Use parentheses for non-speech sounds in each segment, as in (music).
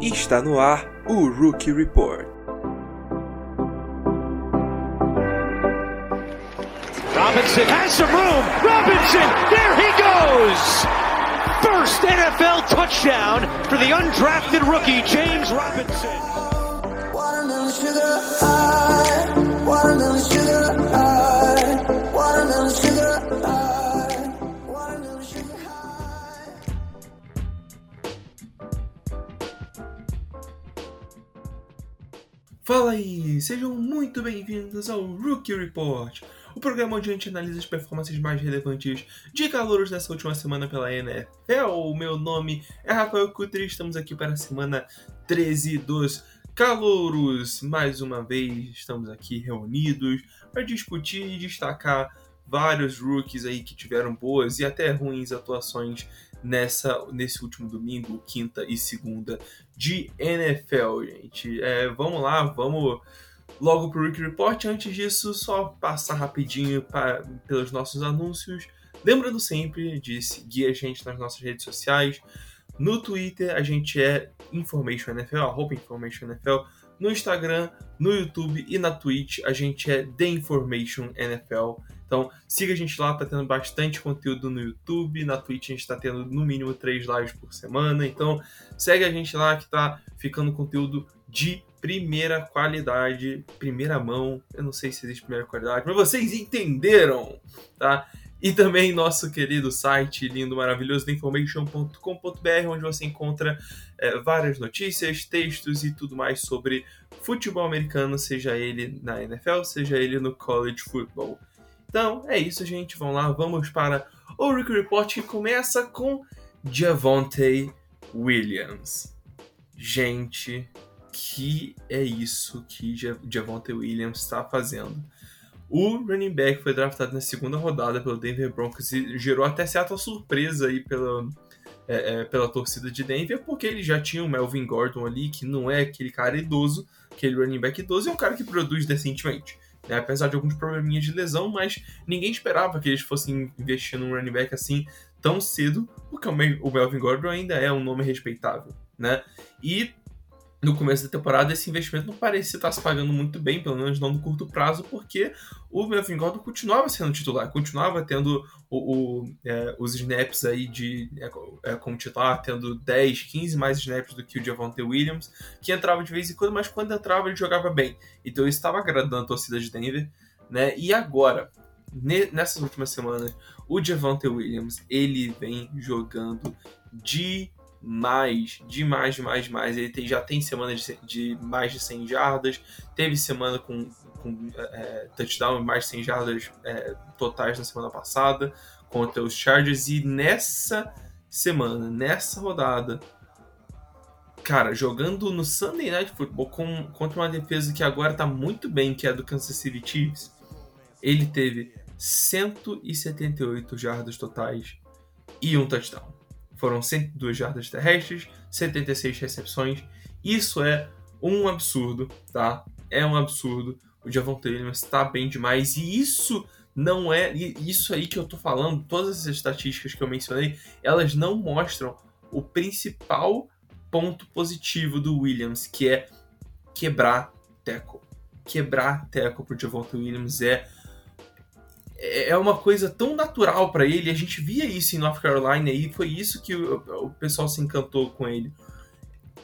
Está no ar o Rookie Report. Robinson has some room. Robinson, there he goes. First NFL touchdown for the undrafted rookie James Robinson. Fala aí, sejam muito bem-vindos ao Rookie Report, o programa onde a gente analisa as performances mais relevantes de calouros dessa última semana pela NFL. O meu nome é Rafael Kutri, estamos aqui para a semana 13 dos calouros. Mais uma vez, estamos aqui reunidos para discutir e destacar vários rookies aí que tiveram boas e até ruins atuações nessa, nesse último domingo, quinta e segunda de NFL, gente. É, vamos lá, vamos logo pro Rookie Report. Antes disso, só passar rapidinho pra, pelos nossos anúncios. Lembrando sempre de seguir a gente nas nossas redes sociais. No Twitter, a gente é Information NFL, arroba Information NFL. No Instagram, no YouTube e na Twitch, a gente é The Information NFL. Então, siga a gente lá, tá tendo bastante conteúdo no YouTube. Na Twitch a gente tá tendo no mínimo três lives por semana. Então, segue a gente lá que tá ficando conteúdo de primeira qualidade, primeira mão. Eu não sei se existe primeira qualidade, mas vocês entenderam, tá? E também nosso querido site lindo, maravilhoso, theinformation.com.br, onde você encontra é, várias notícias, textos e tudo mais sobre futebol americano, seja ele na NFL, seja ele no college football. Então é isso, gente. Vamos lá, vamos para o Rookie Report que começa com Javonte Williams. Gente, que é isso que Javonte Williams está fazendo? O running back foi draftado na segunda rodada pelo Denver Broncos e gerou até certa surpresa aí pela, é, é, pela torcida de Denver, porque ele já tinha o Melvin Gordon ali, que não é aquele cara idoso, aquele running back idoso, é um cara que produz decentemente né? apesar de alguns probleminhas de lesão, mas ninguém esperava que eles fossem investir num running back assim tão cedo, porque o Melvin Gordon ainda é um nome respeitável, né? E no começo da temporada esse investimento não parecia estar se pagando muito bem, pelo menos não no curto prazo, porque o Melvin Gordon continuava sendo titular, continuava tendo o, o, é, os snaps aí de é, é, como titular, tendo 10, 15 mais snaps do que o Javonte Williams, que entrava de vez em quando, mas quando entrava ele jogava bem. Então isso estava agradando a torcida de Denver, né? E agora, nessas últimas semanas, o Javonte Williams, ele vem jogando de mais, demais, demais, demais. Ele tem, já tem semana de, de, mais de 100 jardas, teve semana com, com é, touchdown e mais de 100 jardas é, totais na semana passada contra os Chargers. E nessa semana, nessa rodada, cara, jogando no Sunday Night Football com, contra uma defesa que agora tá muito bem, que é a do Kansas City Chiefs, ele teve 178 jardas totais e um touchdown. Foram 102 jardas terrestres, 76 recepções. Isso é um absurdo, tá? É um absurdo. O Javonte Williams está bem demais e isso não é isso aí que eu tô falando, todas as estatísticas que eu mencionei, elas não mostram o principal ponto positivo do Williams, que é quebrar tackle. Quebrar tackle pro Javonte Williams é é uma coisa tão natural para ele. A gente via isso em North Carolina e foi isso que o, o pessoal se encantou com ele.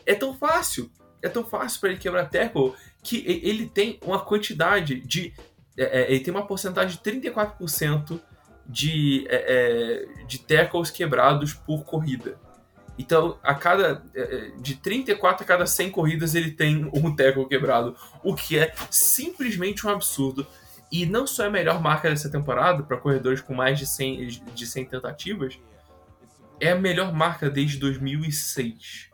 É tão fácil, é tão fácil para ele quebrar tackle que ele tem uma quantidade de. É, é ele tem uma porcentagem de 34% de, é, é, de tackles quebrados por corrida. Então, a cada. É, de 34 a cada 100 corridas, ele tem um tackle quebrado. O que é simplesmente um absurdo. E não só é a melhor marca dessa temporada para corredores com mais de 100, de 100 tentativas, é a melhor marca desde 2006.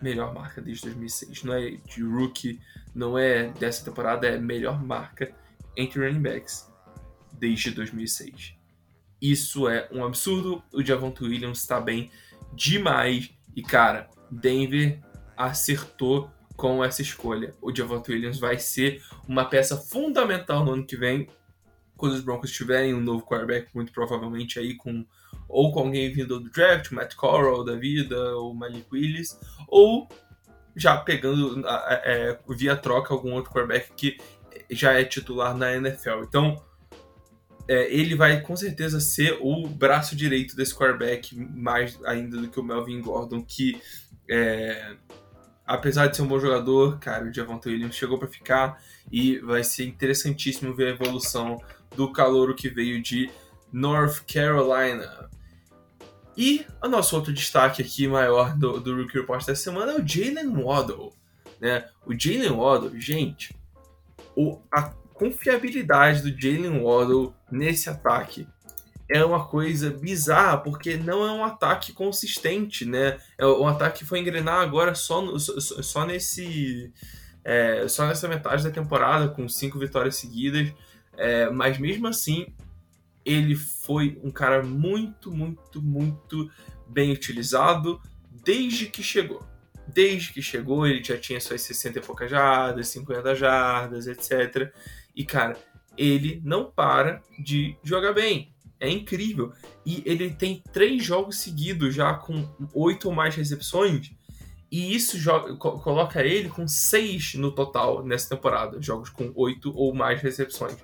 Melhor marca desde 2006. Não é de rookie, não é dessa temporada, é a melhor marca entre running backs desde 2006. Isso é um absurdo. O Javonte Williams está bem demais. E cara, Denver acertou com essa escolha. O Javonte Williams vai ser uma peça fundamental no ano que vem quando os Broncos tiverem um novo quarterback, muito provavelmente aí com ou com alguém vindo do draft, Matt Corral da vida, ou Malik Willis, ou já pegando é, via troca algum outro quarterback que já é titular na NFL. Então, é, ele vai com certeza ser o braço direito desse quarterback, mais ainda do que o Melvin Gordon, que é, apesar de ser um bom jogador, cara, o Javonte Williams chegou para ficar e vai ser interessantíssimo ver a evolução do calouro que veio de North Carolina. E o nosso outro destaque aqui maior do, do Rookie Report dessa semana é o Jalen Waddle. Né? O Jalen Waddle, gente, o, a confiabilidade do Jalen Waddle nesse ataque é uma coisa bizarra, porque não é um ataque consistente, né? É um ataque que foi engrenar agora só, no, só, só, nesse. É, só nessa metade da temporada, com cinco vitórias seguidas. É, mas mesmo assim, ele foi um cara muito, muito, muito bem utilizado desde que chegou. Desde que chegou, ele já tinha suas 60 e poucas jardas, 50 jardas, etc. E, cara, ele não para de jogar bem é incrível. E ele tem três jogos seguidos já com oito ou mais recepções. E isso joga, coloca ele com seis no total nessa temporada. Jogos com oito ou mais recepções.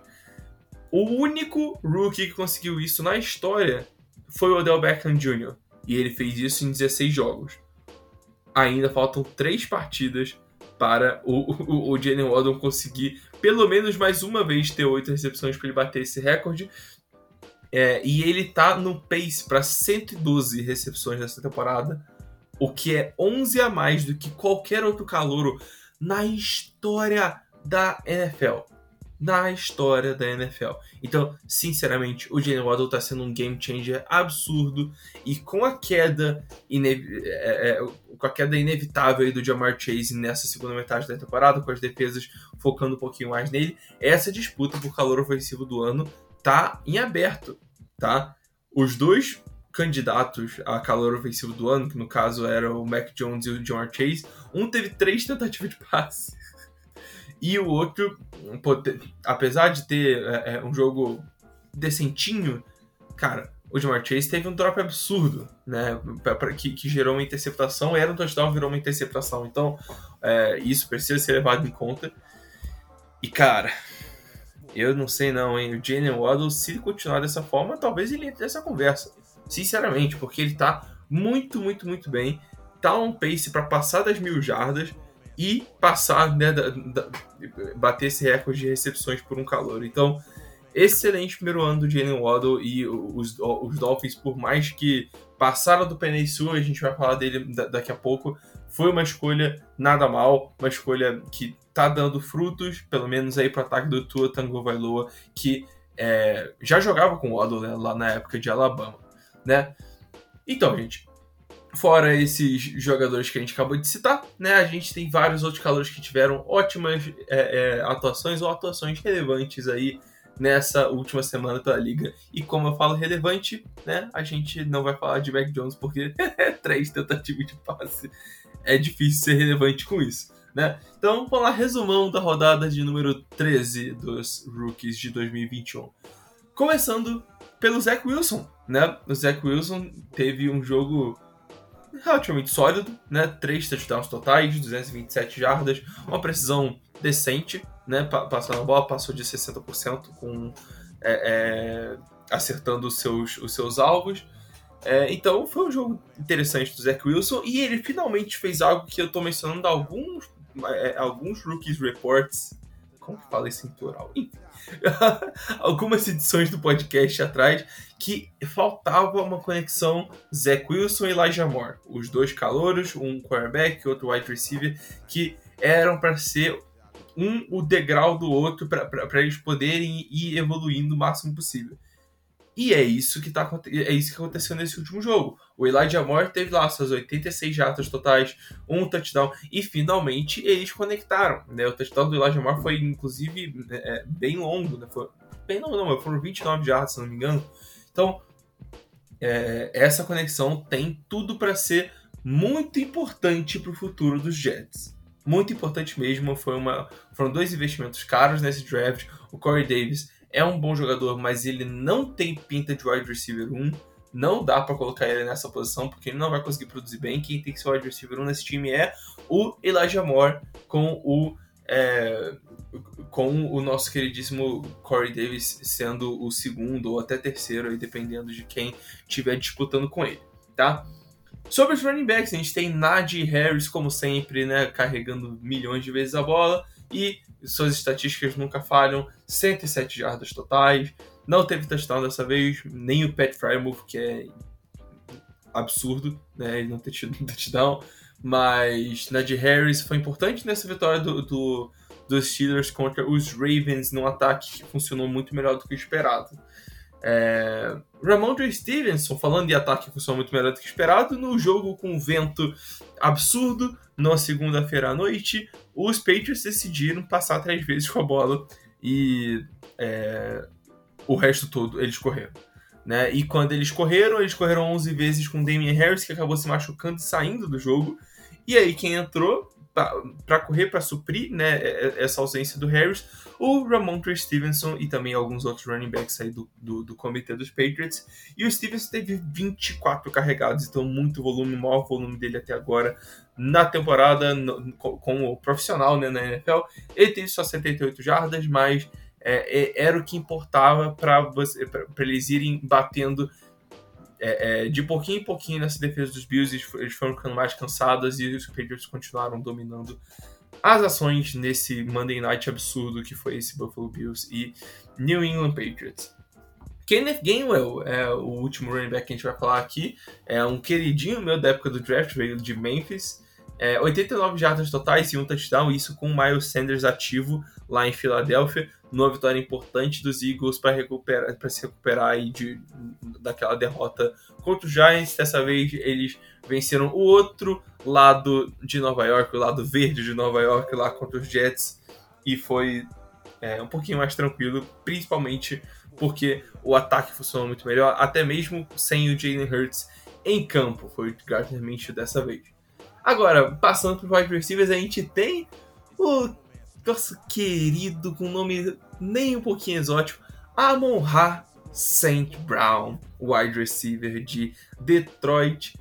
O único rookie que conseguiu isso na história foi o Odell Beckham Jr. E ele fez isso em 16 jogos. Ainda faltam três partidas para o, o, o Jalen Waddle conseguir pelo menos mais uma vez ter oito recepções para ele bater esse recorde. É, e ele tá no pace para 112 recepções nessa temporada, o que é 11 a mais do que qualquer outro calouro na história da NFL. Na história da NFL. Então, sinceramente, o Jalen Waddle tá sendo um game changer absurdo e com a queda, é, é, com a queda inevitável do Jamar Chase nessa segunda metade da temporada, com as defesas focando um pouquinho mais nele, essa disputa por calor ofensivo do ano tá em aberto, tá? Os dois candidatos a calor ofensivo do ano, que no caso era o Mac Jones e o John Chase, um teve três tentativas de passe. (laughs) E o outro, apesar de ter é, é, um jogo decentinho, cara, o Jamar Chase teve um drop absurdo, né? Que, que, gerou uma interceptação, era um touchdown, virou uma interceptação. Então, é, isso precisa ser levado em conta. E, cara, eu não sei não, hein? O Jalen Waddle, se continuar dessa forma, talvez ele entre nessa conversa. Sinceramente, porque ele tá muito, muito, muito bem. Tá um pace para passar das mil jardas e passar, né, da, da, bater esse recorde de recepções por um calor. Então, excelente primeiro ano do Jalen Waddle e os, os Dolphins, por mais que passaram do Penei Sul, a gente vai falar dele daqui a pouco, foi uma escolha nada mal, uma escolha que tá dando frutos, pelo menos aí pro ataque do Tua Tango Vailoa, que é, já jogava com o Waddle né, lá na época de Alabama, né? Então, gente, fora esses jogadores que a gente acabou de citar, né, a gente tem vários outros calores que tiveram ótimas é, é, atuações ou atuações relevantes aí nessa última semana pela liga. E como eu falo relevante, né, a gente não vai falar de Mac Jones porque (laughs) três tentativas de passe é difícil ser relevante com isso. Né? Então, vamos lá, resumão da rodada de número 13 dos Rookies de 2021. Começando pelo Zach Wilson, né? O Zach Wilson teve um jogo relativamente sólido, né? Três touchdowns totais, 227 jardas, uma precisão decente, né? Passando a bola, passou de 60% com é, é, acertando os seus, os seus alvos. É, então foi um jogo interessante do Zach Wilson e ele finalmente fez algo que eu estou mencionando alguns é, alguns Rookies Reports. Como que fala isso em plural? (laughs) algumas edições do podcast atrás que faltava uma conexão Zach Wilson e Elijah Moore. Os dois calouros, um quarterback e outro wide receiver, que eram para ser um o degrau do outro para eles poderem ir evoluindo o máximo possível. E é isso que tá é isso que aconteceu nesse último jogo. O Elijah Moore teve lá suas 86 jatas totais, um touchdown e finalmente eles conectaram, né? O touchdown do Elijah Moore foi inclusive é, bem longo, né? Foi bem longo não, foram 29 jatas, se não me engano. Então, é, essa conexão tem tudo para ser muito importante para o futuro dos Jets. Muito importante mesmo, foi uma, foram dois investimentos caros nesse draft. O Corey Davis é um bom jogador, mas ele não tem pinta de wide receiver 1. Não dá para colocar ele nessa posição, porque ele não vai conseguir produzir bem. Quem tem que ser wide receiver 1 nesse time é o Elijah Moore com o é, com o nosso queridíssimo Corey Davis sendo o segundo ou até terceiro, aí, dependendo de quem estiver disputando com ele, tá? Sobre os running backs, a gente tem Najee Harris, como sempre, né, carregando milhões de vezes a bola e suas estatísticas nunca falham, 107 jardas totais, não teve touchdown dessa vez, nem o Pat Frymouth, que é absurdo, né, ele não ter tido um touchdown, mas Najee Harris foi importante nessa vitória do, do, dos Steelers contra os Ravens num ataque que funcionou muito melhor do que esperado. É, Ramondre Stevenson, falando de ataque que funcionou muito melhor do que esperado, no jogo com vento absurdo, na segunda-feira à noite, os Patriots decidiram passar três vezes com a bola e é, o resto todo eles correram. Né? E quando eles correram, eles correram 11 vezes com Damian Harris, que acabou se machucando e saindo do jogo. E aí quem entrou para correr, para suprir né, essa ausência do Harris, o Ramondre Stevenson e também alguns outros running backs aí do, do, do, comitê dos Patriots. E o Stevenson teve 24 carregados, então muito volume, o maior volume dele até agora na temporada no, com, o profissional né, na NFL. Ele teve só 78 jardas, mas é, é, era o que importava para eles irem batendo é, é, de pouquinho em pouquinho nessa defesa dos Bills, eles foram ficando mais cansados e os Patriots continuaram dominando as ações nesse Monday Night absurdo que foi esse Buffalo Bills e New England Patriots. Kenneth Gainwell é o último running back que a gente vai falar aqui. É um queridinho meu da época do draft, veio de Memphis. É, 89 jardas totais e um touchdown, isso com o Miles Sanders ativo lá em Filadélfia numa vitória importante dos Eagles para recuperar, para se recuperar aí de, daquela derrota contra os Giants. Dessa vez eles venceram o outro lado de Nova York, o lado verde de Nova York, lá contra os Jets, e foi é, um pouquinho mais tranquilo, principalmente porque o ataque funcionou muito melhor, até mesmo sem o Jalen Hurts em campo, foi o Gardner Minshew dessa vez. Agora, passando para os wide receivers, a gente tem o nosso querido, com nome nem um pouquinho exótico, Amon Ra St. Brown, wide receiver de Detroit,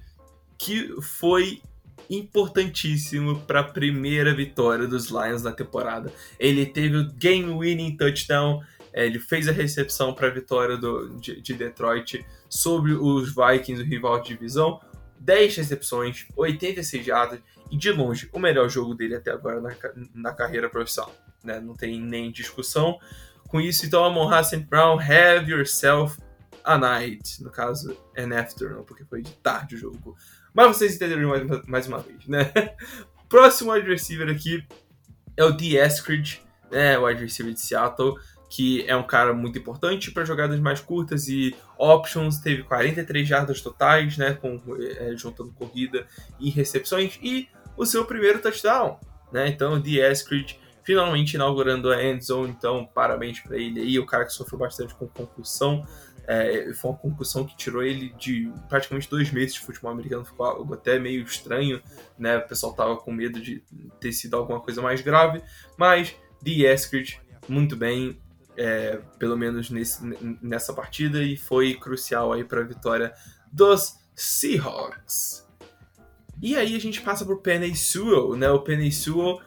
que foi importantíssimo para a primeira vitória dos Lions na temporada. Ele teve o game-winning touchdown, ele fez a recepção para a vitória do, de, de, Detroit sobre os Vikings, o rival de divisão. 10 recepções, 86 jardas, e de longe o melhor jogo dele até agora na, na carreira profissional. Né? Não tem nem discussão com isso. Então, Amon Hassan Brown, have yourself a night. No caso, an afternoon, porque foi de tarde o jogo. Mas vocês entenderam mais, mais uma vez, né? (laughs) Próximo wide receiver aqui é o D. Eskridge, né? wide receiver de Seattle que é um cara muito importante para jogadas mais curtas e options, teve 43 jardas totais, né, com, é, juntando corrida e recepções, e o seu primeiro touchdown, né, então The Eskridge finalmente inaugurando a end zone, então parabéns para ele aí, o cara que sofreu bastante com concussão, é, foi uma concussão que tirou ele de praticamente dois meses de futebol americano, ficou algo até meio estranho, né? O pessoal tava com medo de ter sido alguma coisa mais grave, mas The Eskridge, muito bem, é, pelo menos nesse, nessa partida, e foi crucial aí para a vitória dos Seahawks. E aí a gente passa por Penny Sewell, né? O Penny Sewell,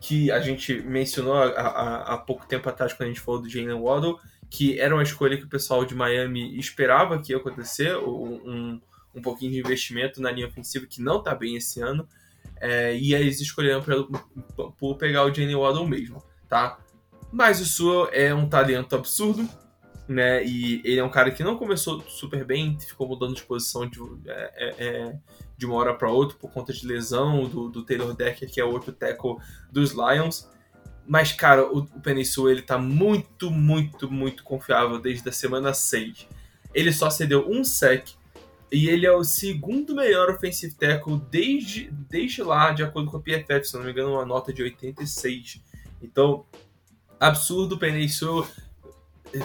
que a gente mencionou há, pouco tempo atrás quando a gente falou do Jalen Waddle, que era uma escolha que o pessoal de Miami esperava que ia acontecer, um, um pouquinho de investimento na linha ofensiva que não tá bem esse ano, é, e aí eles escolheram por pegar o Jalen Waddle mesmo, tá? Mas o Sua é um talento absurdo, né? E ele é um cara que não começou super bem, ficou mudando de posição de, é, é, é de uma hora para outra por conta de lesão do, do Taylor Decker, que é outro tackle dos Lions. Mas, cara, o, o Penisua, ele tá muito, muito, muito confiável desde a semana 6. Ele só cedeu um sec e ele é o segundo melhor offensive tackle desde, desde lá, de acordo com a PFF, se não me engano, uma nota de 86. Então, absurdo, o Penny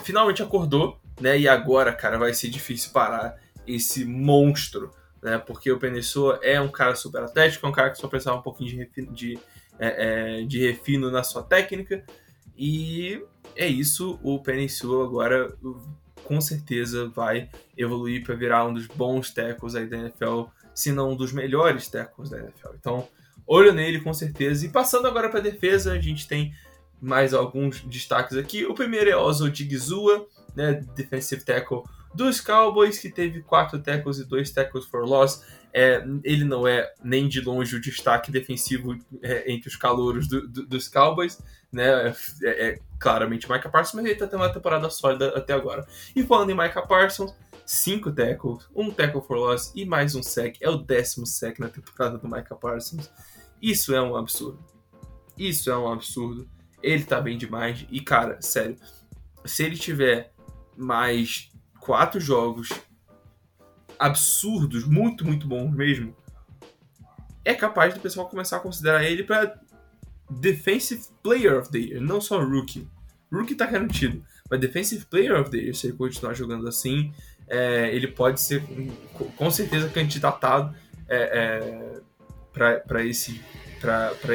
finalmente acordou, né? E agora, cara, vai ser difícil parar esse monstro, né? Porque o Penny é um cara super atlético, é um cara que só precisava um pouquinho de refino, de, é, é, de refino na sua técnica. E é isso, o Peninsula agora com certeza vai evoluir para virar um dos bons tackles aí da NFL, se não um dos melhores tackles da NFL. Então, olho nele com certeza. E passando agora para defesa, a gente tem mais alguns destaques aqui. O primeiro é Ozo Digizua, né, defensive tackle dos Cowboys, que teve quatro tackles e dois tackles for loss. É, ele não é nem de longe o destaque defensivo é, entre os calouros do, do, dos Cowboys, né? É, é claramente Micah Parsons, mas ele está tendo uma temporada sólida até agora. E falando em Micah Parsons, cinco tackles, um tackle for loss e mais um sec. É o décimo sec na temporada do Micah Parsons. Isso é um absurdo. Isso é um absurdo. Ele tá bem demais. E, cara, sério, se ele tiver mais quatro jogos absurdos, muito, muito bons mesmo, é capaz do pessoal começar a considerar ele para Defensive Player of the Year, não só Rookie. Rookie tá garantido, mas Defensive Player of the Year, se ele continuar jogando assim, é, ele pode ser com certeza candidatado é, é, para esse,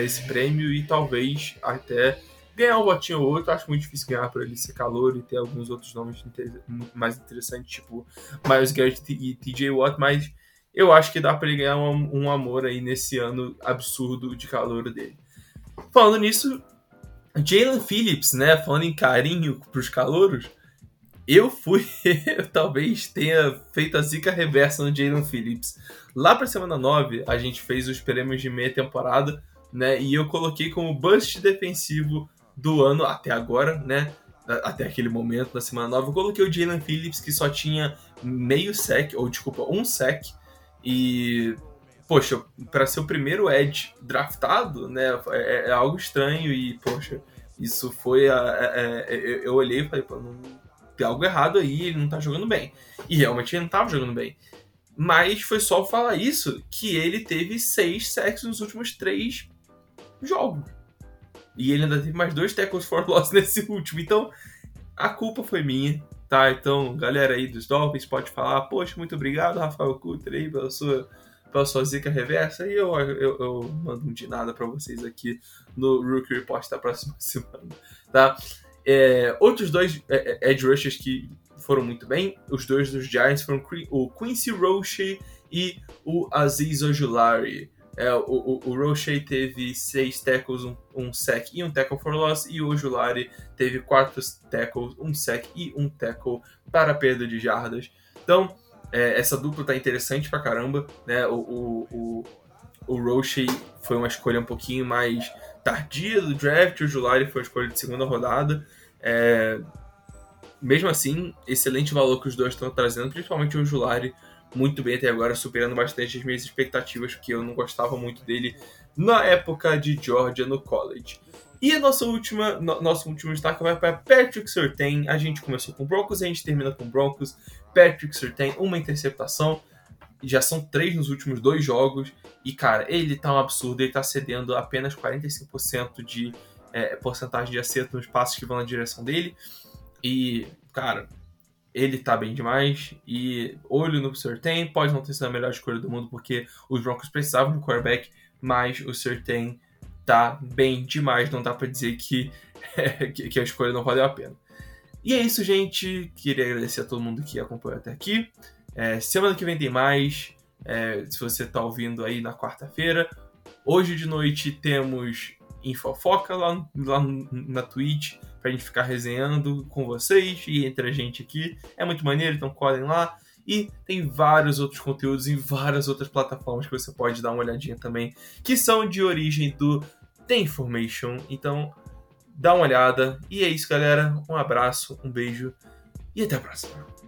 esse prêmio e talvez até ganhar um votinho ou outro. Acho muito difícil ganhar por ele ser calor e ter alguns outros nomes mais interessantes, tipo Miles Garrett e TJ Watt, mas eu acho que dá para ele ganhar um, um amor aí nesse ano absurdo de calor dele. Falando nisso, Jalen Phillips, né? Falando em carinho pros calouros, eu fui, eu (laughs) talvez tenha feito a zica reversa no Jalen Phillips. Lá pra semana 9, a gente fez os prêmios de meia temporada, né? E eu coloquei como bust defensivo do ano até agora, né? Até aquele momento, na semana 9, eu coloquei o Jalen Phillips, que só tinha meio sec, ou desculpa, um sec. E poxa, para ser o primeiro Edge draftado, né, é, é, algo estranho e, poxa, isso foi. A, a, a, eu olhei e falei, pô, não, tem algo errado aí, ele não tá jogando bem. E realmente ele não tava jogando bem. Mas foi só falar isso que ele teve seis sacks nos últimos três jogos. E ele ainda teve mais dois tackles for loss (laughs) nesse último. Então, a culpa foi minha, tá? Então, galera aí dos Dolphins pode falar, poxa, muito obrigado, Rafael Cutter aí, pela sua pela sua zica reversa e eu, eu, eu mando um de nada para vocês aqui no Rookie Report da próxima (laughs) semana, tá? É, outros dois é, é, edge rushers que foram muito bem, os dois dos Giants foram o Quincy Roche e o Aziz Ojulari. É, o, o, o Roche teve seis tackles, um, um sec e um tackle for loss, e o Ojulari teve quatro tackles, um sec e um tackle para perda de jardas. Então, é, essa dupla tá interessante pra caramba, né? O, o, o, o Roche foi uma escolha um pouquinho mais tardia do draft, o Julari foi uma escolha de segunda rodada. É, mesmo assim, excelente valor que os dois estão trazendo, principalmente o Julari, muito bem até agora, superando bastante as minhas expectativas, porque eu não gostava muito dele na época de Georgia no college. E a nossa última, no, nosso último destaque vai para Patrick Surtain. A gente começou com Broncos, a gente termina com Broncos. Patrick Surtain, uma interceptação. Já são três nos últimos dois jogos. E, cara, ele tá um absurdo. Ele tá cedendo apenas 45% de é, porcentagem de acerto nos passos que vão na direção dele. E, cara, ele tá bem demais. E olho no Surtain. Pode não ter sido a melhor escolha do mundo, porque os Broncos precisavam de um quarterback. Mas o Surtain tá bem demais, não dá para dizer (laughs) que, que a escolha não valeu a pena. E é isso, gente. Queria agradecer a todo mundo que acompanhou até aqui. É, semana que vem tem mais. É, se você está ouvindo aí na quarta-feira. Hoje de noite temos Infofoca lá, lá na Twitch pra gente ficar resenhando com vocês e entre a gente aqui. É muito maneiro, então colhem lá. E tem vários outros conteúdos em várias outras plataformas que você pode dar uma olhadinha também, que são de origem do The Information. Então, dá uma olhada. E é isso, galera. Um abraço, um beijo e até a próxima.